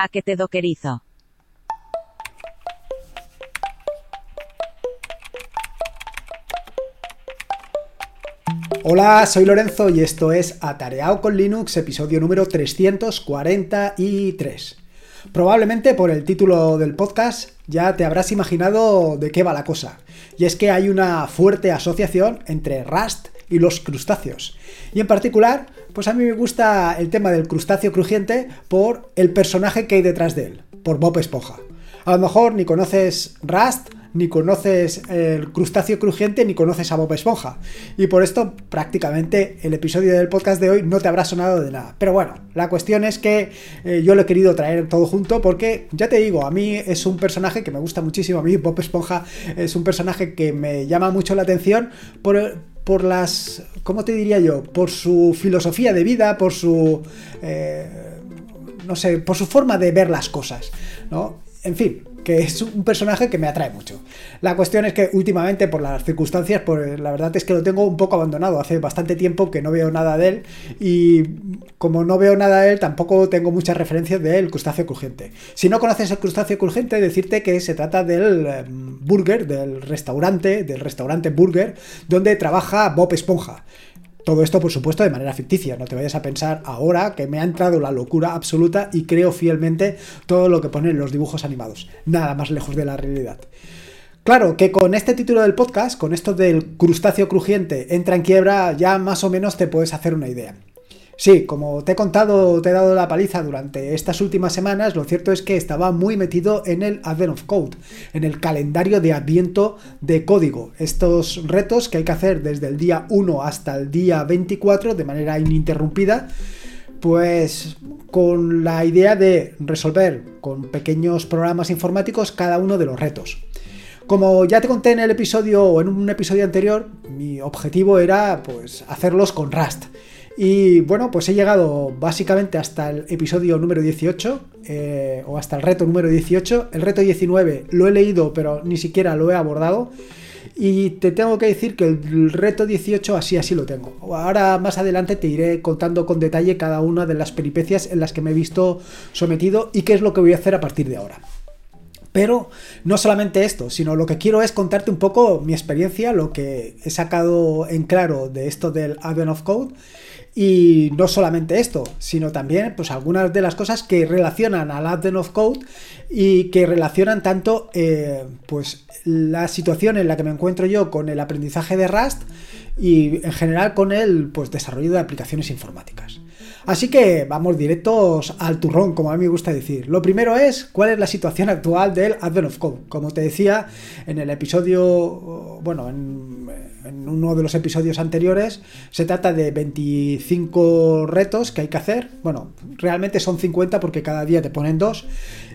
A que te doquerizo. Hola, soy Lorenzo y esto es Atareado con Linux, episodio número 343. Probablemente por el título del podcast ya te habrás imaginado de qué va la cosa. Y es que hay una fuerte asociación entre Rust y los crustáceos. Y en particular, pues a mí me gusta el tema del crustáceo crujiente por el personaje que hay detrás de él, por Bob Esponja. A lo mejor ni conoces Rust, ni conoces el crustáceo crujiente, ni conoces a Bob Esponja. Y por esto prácticamente el episodio del podcast de hoy no te habrá sonado de nada. Pero bueno, la cuestión es que eh, yo lo he querido traer todo junto porque, ya te digo, a mí es un personaje que me gusta muchísimo. A mí Bob Esponja es un personaje que me llama mucho la atención por, por las, ¿cómo te diría yo? Por su filosofía de vida, por su... Eh, no sé, por su forma de ver las cosas, ¿no? En fin, que es un personaje que me atrae mucho. La cuestión es que últimamente, por las circunstancias, pues la verdad es que lo tengo un poco abandonado. Hace bastante tiempo que no veo nada de él y como no veo nada de él, tampoco tengo muchas referencias del crustáceo crujiente. Si no conoces el crustáceo crujiente, decirte que se trata del em, burger, del restaurante, del restaurante burger, donde trabaja Bob Esponja. Todo esto, por supuesto, de manera ficticia. No te vayas a pensar ahora que me ha entrado la locura absoluta y creo fielmente todo lo que ponen los dibujos animados. Nada más lejos de la realidad. Claro que con este título del podcast, con esto del crustáceo crujiente entra en quiebra, ya más o menos te puedes hacer una idea. Sí, como te he contado, te he dado la paliza durante estas últimas semanas, lo cierto es que estaba muy metido en el Advent of Code, en el calendario de adviento de código. Estos retos que hay que hacer desde el día 1 hasta el día 24 de manera ininterrumpida, pues con la idea de resolver con pequeños programas informáticos cada uno de los retos. Como ya te conté en el episodio o en un episodio anterior, mi objetivo era pues hacerlos con Rust. Y bueno, pues he llegado básicamente hasta el episodio número 18, eh, o hasta el reto número 18. El reto 19 lo he leído, pero ni siquiera lo he abordado. Y te tengo que decir que el reto 18 así así lo tengo. Ahora más adelante te iré contando con detalle cada una de las peripecias en las que me he visto sometido y qué es lo que voy a hacer a partir de ahora. Pero no solamente esto, sino lo que quiero es contarte un poco mi experiencia, lo que he sacado en claro de esto del Advent of Code y no solamente esto, sino también pues algunas de las cosas que relacionan al Advent of Code y que relacionan tanto eh, pues la situación en la que me encuentro yo con el aprendizaje de Rust y en general con el pues, desarrollo de aplicaciones informáticas. Así que vamos directos al turrón, como a mí me gusta decir. Lo primero es cuál es la situación actual del Advent of Code. Como te decía en el episodio, bueno, en, uno de los episodios anteriores, se trata de 25 retos que hay que hacer. Bueno, realmente son 50 porque cada día te ponen dos.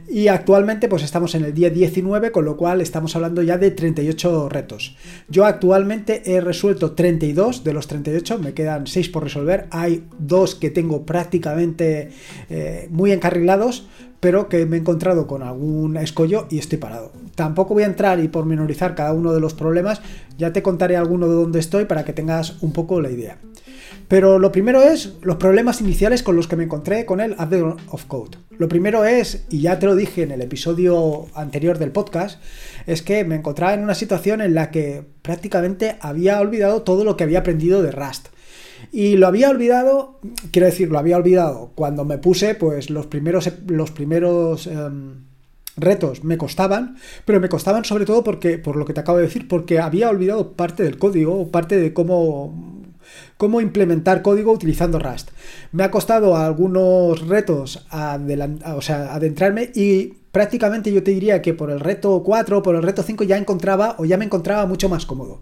Y actualmente pues estamos en el día 19, con lo cual estamos hablando ya de 38 retos. Yo actualmente he resuelto 32 de los 38, me quedan 6 por resolver. Hay dos que tengo prácticamente eh, muy encarrilados, pero que me he encontrado con algún escollo y estoy parado. Tampoco voy a entrar y pormenorizar cada uno de los problemas, ya te contaré alguno de dónde estoy para que tengas un poco la idea. Pero lo primero es los problemas iniciales con los que me encontré con el Advent of Code. Lo primero es, y ya te lo dije en el episodio anterior del podcast, es que me encontraba en una situación en la que prácticamente había olvidado todo lo que había aprendido de Rust. Y lo había olvidado, quiero decir, lo había olvidado. Cuando me puse, pues los primeros, los primeros em, retos me costaban, pero me costaban sobre todo porque, por lo que te acabo de decir, porque había olvidado parte del código, parte de cómo cómo implementar código utilizando Rust. Me ha costado algunos retos o sea, adentrarme y prácticamente yo te diría que por el reto 4 o por el reto 5 ya encontraba o ya me encontraba mucho más cómodo.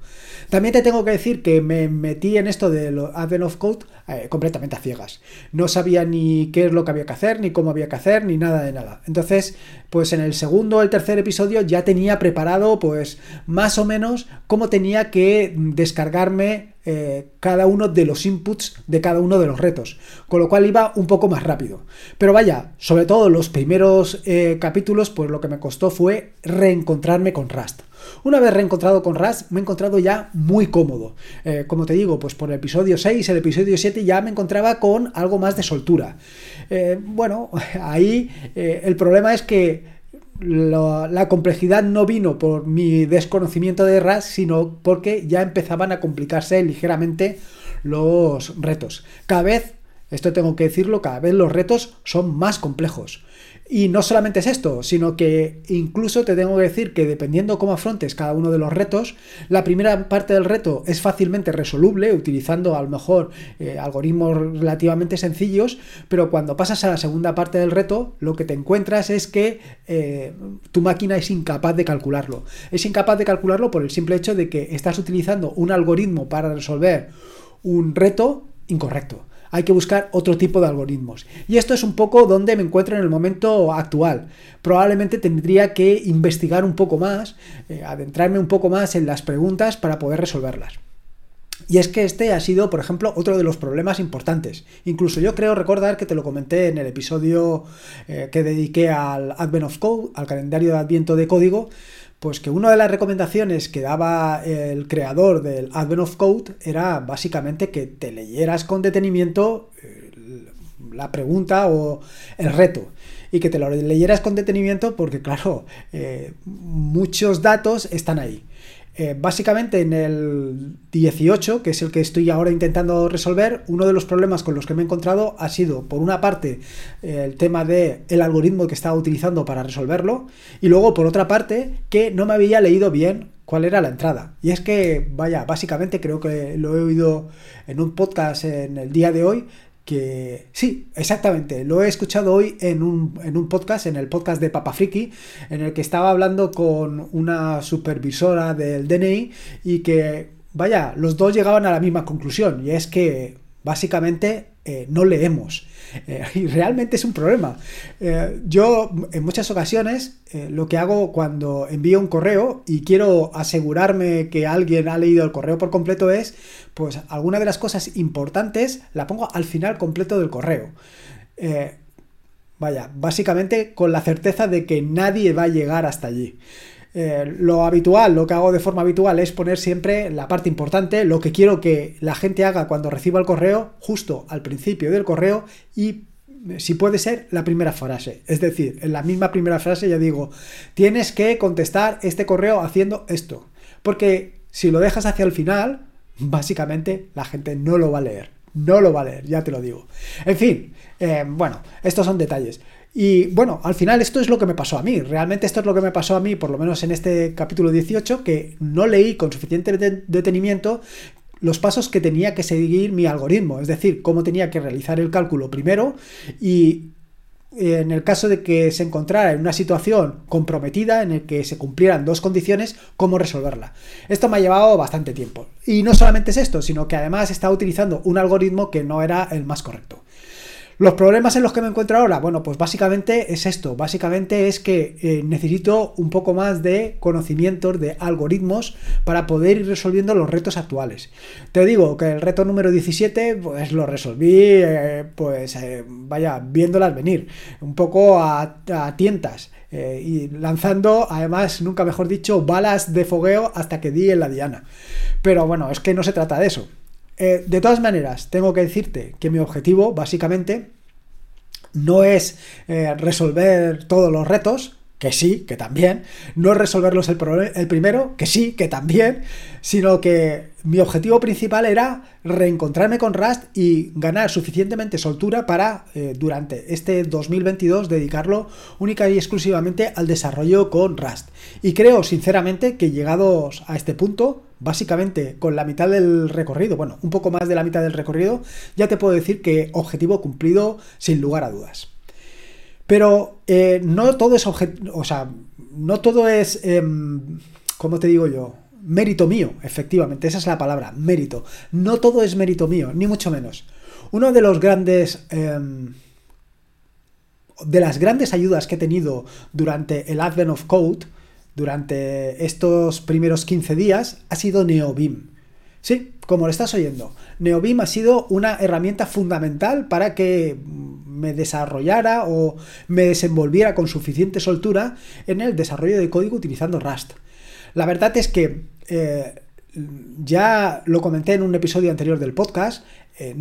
También te tengo que decir que me metí en esto de Advent of Code eh, completamente a ciegas. No sabía ni qué es lo que había que hacer, ni cómo había que hacer, ni nada de nada. Entonces, pues en el segundo o el tercer episodio ya tenía preparado, pues más o menos cómo tenía que descargarme eh, cada uno de los inputs de cada uno de los retos, con lo cual iba un poco más rápido. Pero vaya, sobre todo los primeros eh, capítulos, pues lo que me costó fue reencontrarme con Rust. Una vez reencontrado con Rust, me he encontrado ya muy cómodo. Eh, como te digo, pues por el episodio 6, el episodio 7 ya me encontraba con algo más de soltura. bueno, ahí el problema es que la, complejidad no vino por mi desconocimiento de RAS, sino porque ya empezaban a complicarse ligeramente los retos. Cada vez, esto tengo que decirlo, cada vez los retos son más complejos. Y no solamente es esto, sino que incluso te tengo que decir que dependiendo cómo afrontes cada uno de los retos, la primera parte del reto es fácilmente resoluble utilizando a lo mejor eh, algoritmos relativamente sencillos, pero cuando pasas a la segunda parte del reto, lo que te encuentras es que eh, tu máquina es incapaz de calcularlo. Es incapaz de calcularlo por el simple hecho de que estás utilizando un algoritmo para resolver un reto incorrecto hay que buscar otro tipo de algoritmos. Y esto es un poco donde me encuentro en el momento actual. Probablemente tendría que investigar un poco más, eh, adentrarme un poco más en las preguntas para poder resolverlas. Y es que este ha sido, por ejemplo, otro de los problemas importantes. Incluso yo creo recordar que te lo comenté en el episodio eh, que dediqué al Advent of Code, al calendario de Adviento de código, pues que una de las recomendaciones que daba el creador del Advent of Code era básicamente que te leyeras con detenimiento eh, la pregunta o el reto y que te lo leyeras con detenimiento porque claro, eh, muchos datos están ahí. Eh, básicamente en el 18, que es el que estoy ahora intentando resolver, uno de los problemas con los que me he encontrado ha sido, por una parte, el tema del el algoritmo que estaba utilizando para resolverlo, y luego, por otra parte, que no me había leído bien cuál era la entrada. Y es que, vaya, básicamente creo que lo he oído en un podcast en el día de hoy, que sí, exactamente, lo he escuchado hoy en un, en un, podcast, en el podcast de Papa Friki, en el que estaba hablando con una supervisora del DNI y que, vaya, los dos llegaban a la misma conclusión, y es que básicamente eh, no leemos. Eh, y realmente es un problema. Eh, yo en muchas ocasiones lo que hago cuando envío un correo y quiero asegurarme que alguien ha leído el correo por completo es, pues alguna de las cosas importantes la pongo al final completo del correo. vaya, básicamente con la certeza de que nadie va a llegar hasta allí. Eh, lo habitual, lo que hago de forma habitual es poner siempre la parte importante, lo que quiero que la gente haga cuando reciba el correo, justo al principio del correo y si puede ser, la primera frase. Es decir, en la misma primera frase ya digo, tienes que contestar este correo haciendo esto. Porque si lo dejas hacia el final, básicamente la gente no lo va a leer. No lo va a leer, ya te lo digo. En fin, eh, bueno, estos son detalles. Y bueno, al final esto es lo que me pasó a mí. Realmente esto es lo que me pasó a mí, por lo menos en este capítulo 18, que no leí con suficiente detenimiento los pasos que tenía que seguir mi algoritmo, es decir, cómo tenía que realizar el cálculo primero y en el caso de que se encontrara en una situación comprometida en el que se cumplieran dos condiciones, cómo resolverla. Esto me ha llevado bastante tiempo. Y no solamente es esto, sino que además estaba utilizando un algoritmo que no era el más correcto. Los problemas en los que me encuentro ahora, bueno, pues básicamente es esto, básicamente es que eh, necesito un poco más de conocimientos, de algoritmos para poder ir resolviendo los retos actuales. Te digo que el reto número 17, pues lo resolví, eh, pues eh, vaya, viéndolas venir, un poco a, tientas. y lanzando, además, nunca mejor dicho, balas de fogueo hasta que di en la diana. Pero bueno, es que no se trata de eso. Eh, de todas maneras, tengo que decirte que mi objetivo, básicamente, no es eh, resolver todos los retos, que sí, que también, no es resolverlos el, el, primero, que sí, que también, sino que mi objetivo principal era reencontrarme con Rust y ganar suficientemente soltura para eh, durante este 2022 dedicarlo única y exclusivamente al desarrollo con Rust. Y creo sinceramente que llegados a este punto, básicamente con la mitad del recorrido, bueno, un poco más de la mitad del recorrido, ya te puedo decir que objetivo cumplido sin lugar a dudas. Pero eh, no todo es o sea, no todo es, em, ¿cómo te digo yo? Mérito mío, efectivamente, esa es la palabra, mérito. No todo es mérito mío, ni mucho menos. Uno de los grandes... Em, de las grandes ayudas que he tenido durante el Advent of Code, durante estos primeros 15 días, ha sido NeoBeam. Sí, como lo estás oyendo, NeoBeam ha sido una herramienta fundamental para que me desarrollara o me desenvolviera con suficiente soltura en el desarrollo de código utilizando Rust. La verdad es que eh, ya lo comenté en un episodio anterior del podcast, eh,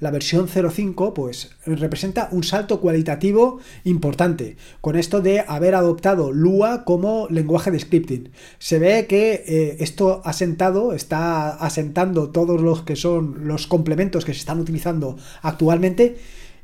la versión 05, pues representa un salto cualitativo importante con esto de haber adoptado Lua como lenguaje de scripting. Se ve que eh, esto ha sentado, está asentando todos los que son los complementos que se están utilizando actualmente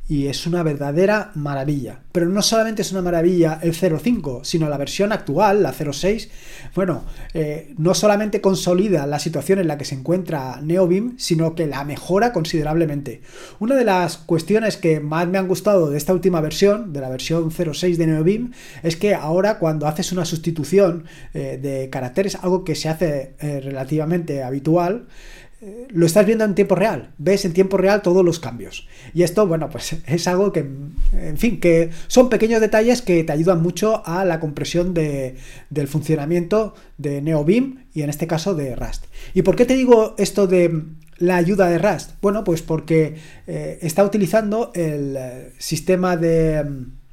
y es una verdadera maravilla. Pero no solamente es una maravilla el 05, sino la versión actual, la 06, bueno, eh, no solamente consolida la situación en la que se encuentra NeoBeam, sino que la mejora considerablemente. Una de las cuestiones que más me han gustado de esta última versión, de la versión 06 de NeoBeam, es que ahora cuando haces una sustitución eh, de caracteres, algo que se hace eh, relativamente habitual, lo estás viendo en tiempo real, ves en tiempo real todos los cambios. Y esto, bueno, pues es algo que, en fin, que son pequeños detalles que te ayudan mucho a la compresión de, del funcionamiento de NeoBeam y en este caso de Rust. ¿Y por qué te digo esto de la ayuda de Rust? Bueno, pues porque eh, está utilizando el eh, sistema de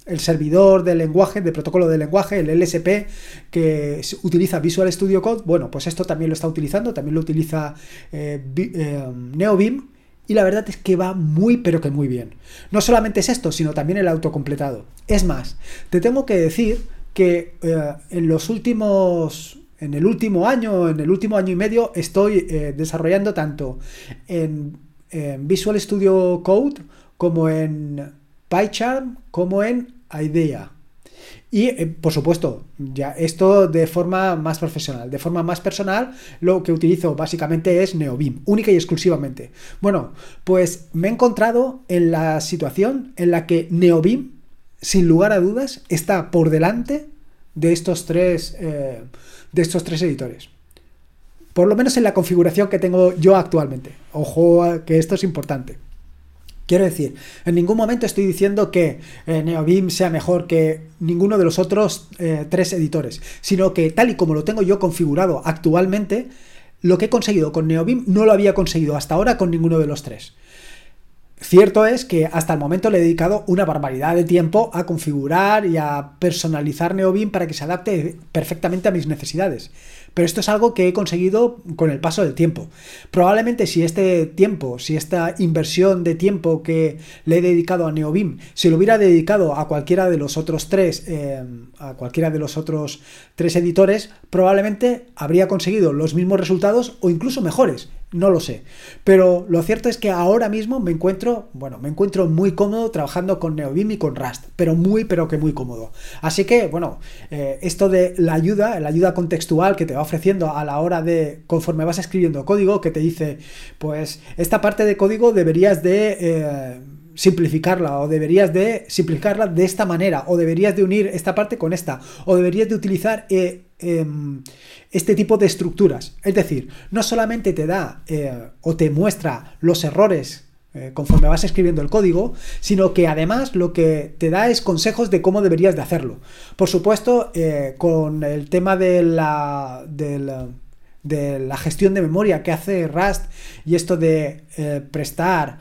el servidor de lenguaje, de protocolo de lenguaje, el LSP, que utiliza Visual Studio Code, bueno, pues esto también lo está utilizando, también lo utiliza eh, eh, NeoBeam, y la verdad es que va muy pero que muy bien. No solamente es esto, sino también el autocompletado. Es más, te tengo que decir que eh, en los últimos en el último año, en el último año y medio, estoy desarrollando tanto en, en, Visual Studio Code como en PyCharm como en idea. Y, eh, por supuesto, ya esto de forma más profesional. De forma más personal, lo que utilizo básicamente es NeoBeam, única y exclusivamente. Bueno, pues me he encontrado en la situación en la que NeoBeam, sin lugar a dudas, está por delante de estos tres, eh, de estos tres editores. Por lo menos en la configuración que tengo yo actualmente. Ojo, que esto es importante. Quiero decir, en ningún momento estoy diciendo que eh, NeoBeam sea mejor que ninguno de los otros eh, tres editores, sino que tal y como lo tengo yo configurado actualmente, lo que he conseguido con NeoBeam no lo había conseguido hasta ahora con ninguno de los tres. Cierto es que hasta el momento le he dedicado una barbaridad de tiempo a configurar y a personalizar NeoBeam para que se adapte perfectamente a mis necesidades. Pero esto es algo que he conseguido con el paso del tiempo. Probablemente si este tiempo, si esta inversión de tiempo que le he dedicado a NeoBeam, se lo hubiera dedicado a cualquiera de los otros tres, eh, a cualquiera de los otros tres editores, probablemente habría conseguido los mismos resultados o incluso mejores no lo sé. Pero lo cierto es que ahora mismo me encuentro, bueno, me encuentro muy cómodo trabajando con NeoBeam y con Rust, pero muy, pero que muy cómodo. Así que, bueno, eh, esto de la ayuda, la ayuda contextual que te va ofreciendo a la hora de, conforme vas escribiendo código, que te dice, pues, esta parte de código deberías de... Eh, simplificarla o deberías de simplificarla de esta manera o deberías de unir esta parte con esta o deberías de utilizar eh, em, este tipo de estructuras. Es decir, no solamente te da eh, o te muestra los errores eh, conforme vas escribiendo el código, sino que además lo que te da es consejos de cómo deberías de hacerlo. Por supuesto, con el tema de la, de la gestión de memoria que hace Rust y esto de prestar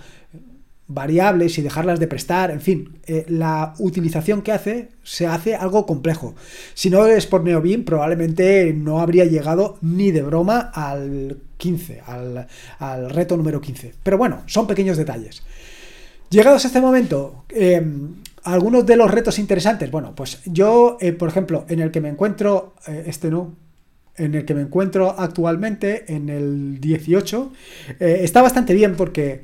variables y dejarlas de prestar, en fin, eh, la utilización que hace se hace algo complejo. Si no es por NeoBeam, probablemente no habría llegado ni de broma al 15, al, reto número 15. Pero bueno, son pequeños detalles. Llegados a este momento, em, algunos de los retos interesantes, bueno, pues yo, eh, por ejemplo, en el que me encuentro, eh, este no, en el que me encuentro actualmente, en el 18, está bastante bien porque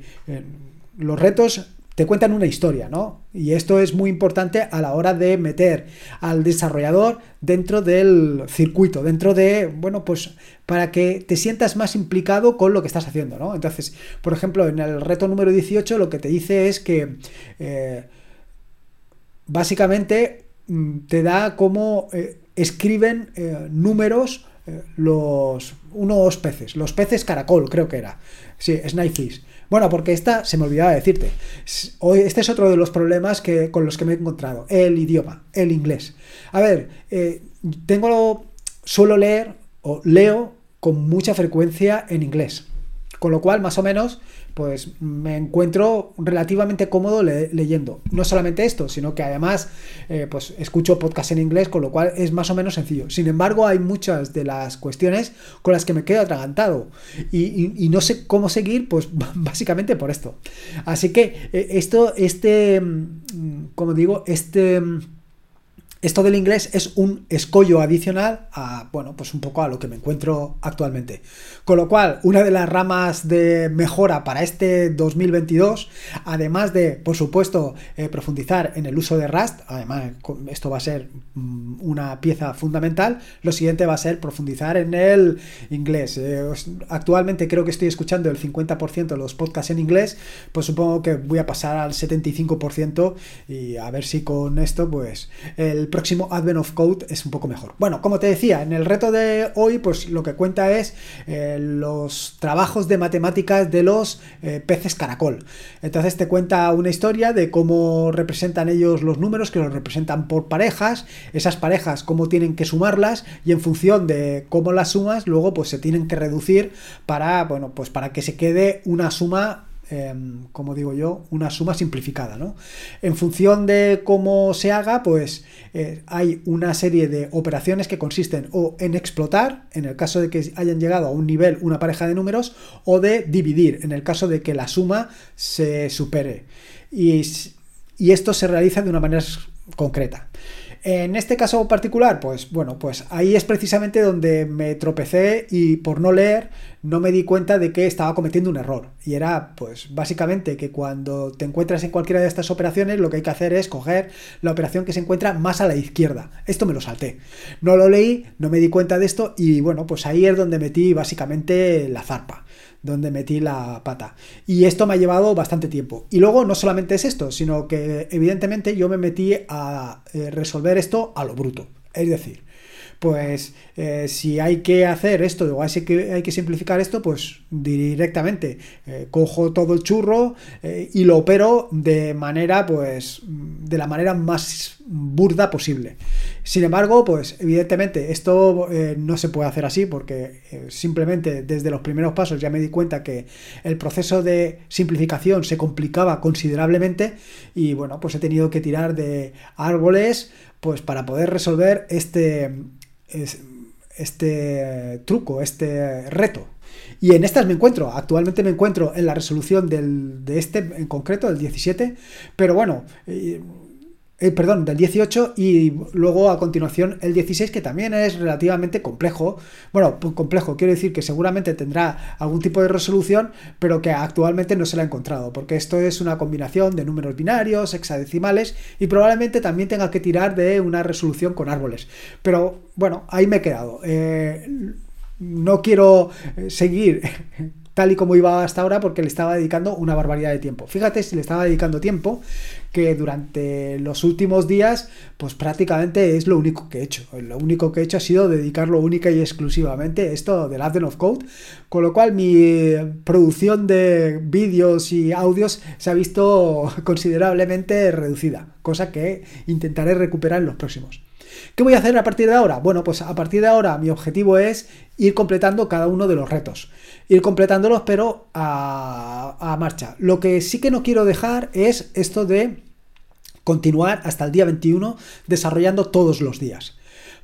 los retos te cuentan una historia, ¿no? Y esto es muy importante a la hora de meter al desarrollador dentro del circuito, dentro de, bueno, pues para que te sientas más implicado con lo que estás haciendo, ¿no? Entonces, por ejemplo, en el reto número 18 lo que te dice es que eh, básicamente mm, te da cómo eh, escriben eh, números los unos peces, los peces caracol, creo que era. Sí, Snipefish. Bueno, porque esta, se me olvidaba decirte, este es otro de los problemas que, con los que me he encontrado, el idioma, el inglés. A ver, eh, tengo, suelo leer o leo con mucha frecuencia en inglés. Con lo cual, más o menos, pues me encuentro relativamente cómodo leyendo. No solamente esto, sino que además eh, pues escucho podcast en inglés, con lo cual es más o menos sencillo. Sin embargo, hay muchas de las cuestiones con las que me quedo atragantado y, no sé cómo seguir, pues básicamente por esto. Así que eh, esto, este, mm, como digo, este esto del inglés es un escollo adicional a, bueno, pues un poco a lo que me encuentro actualmente. Con lo cual, una de las ramas de mejora para este 2022, además de, por supuesto, eh, profundizar en el uso de Rust, además esto va a ser mm, una pieza fundamental, lo siguiente va a ser profundizar en el inglés. Eh, actualmente creo que estoy escuchando el 50% de los podcasts en inglés, pues supongo que voy a pasar al 75% y a ver si con esto, pues, el próximo Advent of Code es un poco mejor. Bueno, como te decía, en el reto de hoy, pues lo que cuenta es eh, los trabajos de matemáticas de los eh, peces caracol. Entonces te cuenta una historia de cómo representan ellos los números, que los representan por parejas, esas parejas, cómo tienen que sumarlas y en función de cómo las sumas, luego pues se tienen que reducir para, bueno, pues para que se quede una suma Em, como digo yo, una suma simplificada. ¿no? En función de cómo se haga, pues eh, hay una serie de operaciones que consisten o en explotar, en el caso de que hayan llegado a un nivel una pareja de números, o de dividir, en el caso de que la suma se supere. Y, y esto se realiza de una manera concreta. En este caso particular, pues bueno, pues ahí es precisamente donde me tropecé y por no leer no me di cuenta de que estaba cometiendo un error. Y era, pues básicamente que cuando te encuentras en cualquiera de estas operaciones, lo que hay que hacer es coger la operación que se encuentra más a la izquierda. Esto me lo salté. No lo leí, no me di cuenta de esto y bueno, pues ahí es donde metí básicamente la zarpa donde metí la pata. Y esto me ha llevado bastante tiempo. Y luego no solamente es esto, sino que evidentemente yo me metí a eh, resolver esto a lo bruto. Es decir, pues eh, si hay que hacer esto o hay que, hay que simplificar esto, pues directamente eh, cojo todo el churro y lo opero de manera, pues, de la manera más burda posible. Sin embargo, pues evidentemente esto eh, no se puede hacer así porque eh, simplemente desde los primeros pasos ya me di cuenta que el proceso de simplificación se complicaba considerablemente y bueno, pues he tenido que tirar de árboles pues para poder resolver este, este truco, este reto. Y en estas me encuentro, actualmente me encuentro en la resolución de este en concreto, del 17, pero bueno, eh, perdón, del 18 y luego a continuación el 16 que también es relativamente complejo. Bueno, pues complejo, quiero decir que seguramente tendrá algún tipo de resolución, pero que actualmente no se la ha encontrado, porque esto es una combinación de números binarios, hexadecimales y probablemente también tenga que tirar de una resolución con árboles. Pero bueno, ahí me he quedado. Eh, no quiero eh, seguir tal y como iba hasta ahora porque le estaba dedicando una barbaridad de tiempo. Fíjate si le estaba dedicando tiempo que durante los últimos días pues prácticamente es lo único que he hecho. Lo único que he hecho ha sido dedicarlo única y exclusivamente esto del Advent of Code, con lo cual mi producción de vídeos y audios se ha visto considerablemente reducida, cosa que intentaré recuperar en los próximos. ¿Qué voy a hacer a partir de ahora? Bueno, pues a partir de ahora mi objetivo es ir completando cada uno de los retos. Ir completándolos, pero a, marcha. Lo que sí que no quiero dejar es esto de continuar hasta el día 21 desarrollando todos los días.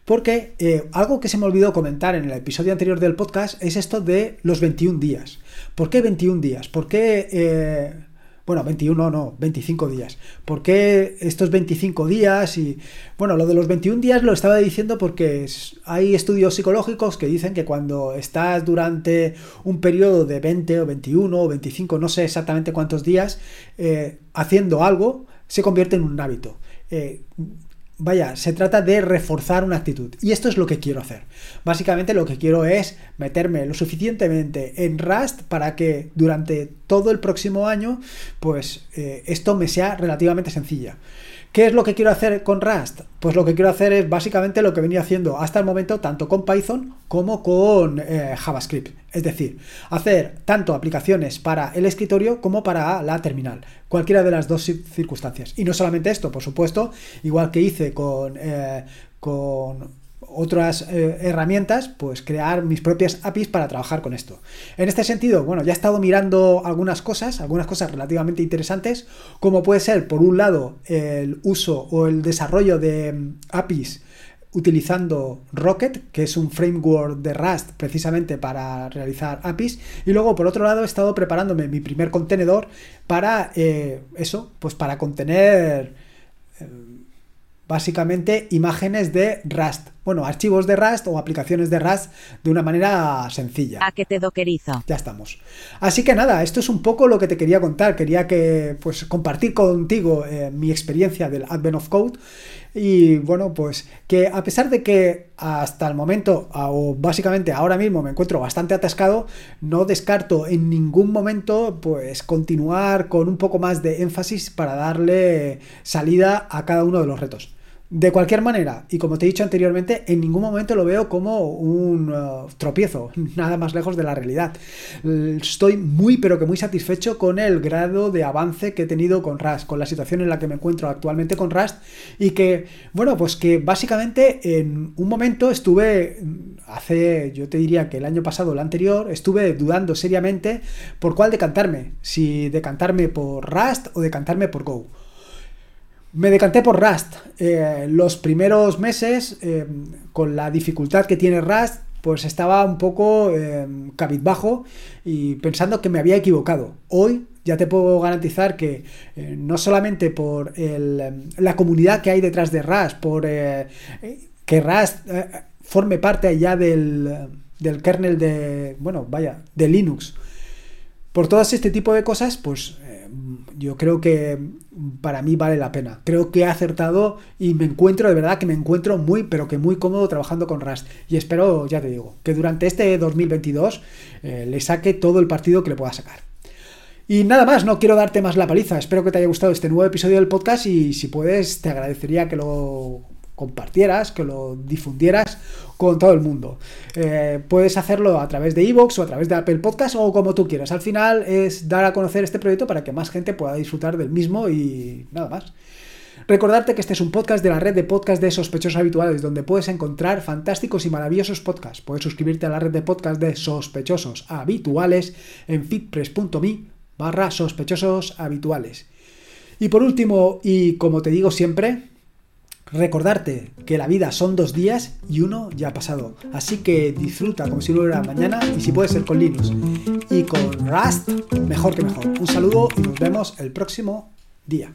Porque eh, algo que se me olvidó comentar en el episodio anterior del podcast es esto de los 21 días. ¿Por qué 21 días? ¿Por qué... Eh, bueno, 21 no, 25 días. ¿Por qué estos 25 días? Y bueno, lo de los 21 días lo estaba diciendo porque hay estudios psicológicos que dicen que cuando estás durante un periodo de 20 o 21 o 25, no sé exactamente cuántos días, eh, haciendo algo, se convierte en un hábito. Eh, vaya, se trata de reforzar una actitud. Y esto es lo que quiero hacer. Básicamente lo que quiero es meterme lo suficientemente en Rust para que durante todo el próximo año, pues eh, esto me sea relativamente sencilla. ¿Qué es lo que quiero hacer con Rust? Pues lo que quiero hacer es básicamente lo que venía haciendo hasta el momento tanto con Python como con eh, JavaScript. Es decir, hacer tanto aplicaciones para el escritorio como para la terminal. Cualquiera de las dos circunstancias. Y no solamente esto, por supuesto, igual que hice con, eh, con otras eh, herramientas, pues crear mis propias APIs para trabajar con esto. En este sentido, bueno, ya he estado mirando algunas cosas, algunas cosas relativamente interesantes, como puede ser, por un lado, el uso o el desarrollo de mm, APIs utilizando Rocket, que es un framework de Rust precisamente para realizar APIs. Y luego, por otro lado, he estado preparándome mi primer contenedor para eh, eso, pues para contener eh, básicamente imágenes de Rust. Bueno, archivos de Rust o aplicaciones de Rust de una manera sencilla. A que te doquerizo. Ya estamos. Así que nada, esto es un poco lo que te quería contar. Quería que, pues, compartir contigo eh, mi experiencia del Advent of Code. Y bueno, pues que a pesar de que hasta el momento, o básicamente ahora mismo me encuentro bastante atascado, no descarto en ningún momento pues continuar con un poco más de énfasis para darle salida a cada uno de los retos. De cualquier manera, y como te he dicho anteriormente, en ningún momento lo veo como un uh, tropiezo, nada más lejos de la realidad. Estoy muy pero que muy satisfecho con el grado de avance que he tenido con Rust, con la situación en la que me encuentro actualmente con Rust y que, bueno, pues que básicamente en un momento estuve, hace, yo te diría que el año pasado o el anterior, estuve dudando seriamente por cuál decantarme, si decantarme por Rust o decantarme por Go. Me decanté por Rust. Eh, los primeros meses, eh, con la dificultad que tiene Rust, pues estaba un poco eh, cabizbajo y pensando que me había equivocado. Hoy ya te puedo garantizar que no solamente por la comunidad que hay detrás de Rust, por que Rust forme parte ya del, kernel de, bueno, vaya, de Linux, por todas este tipo de cosas, pues yo creo que para mí vale la pena. Creo que he acertado y me encuentro, de verdad que me encuentro muy, pero que muy cómodo trabajando con Rust. Y espero, ya te digo, que durante este 2022 eh, le saque todo el partido que le pueda sacar. Y nada más, no quiero darte más la paliza. Espero que te haya gustado este nuevo episodio del podcast y si puedes, te agradecería que lo compartieras, que lo difundieras con todo el mundo. Eh, puedes hacerlo a través de iVoox o a través de Apple Podcast o como tú quieras. Al final es dar a conocer este proyecto para que más gente pueda disfrutar del mismo y nada más. Recordarte que este es un podcast de la red de podcast de sospechosos habituales, donde puedes encontrar fantásticos y maravillosos podcasts. Puedes suscribirte a la red de podcast de sospechosos habituales en fitpress.me barra sospechosos habituales. Y por último, y como te digo siempre, Recordarte que la vida son dos días y uno ya ha pasado. Así que disfruta como si no hubiera mañana y si puede ser con Linux y con Rust, mejor que mejor. Un saludo y nos vemos el próximo día.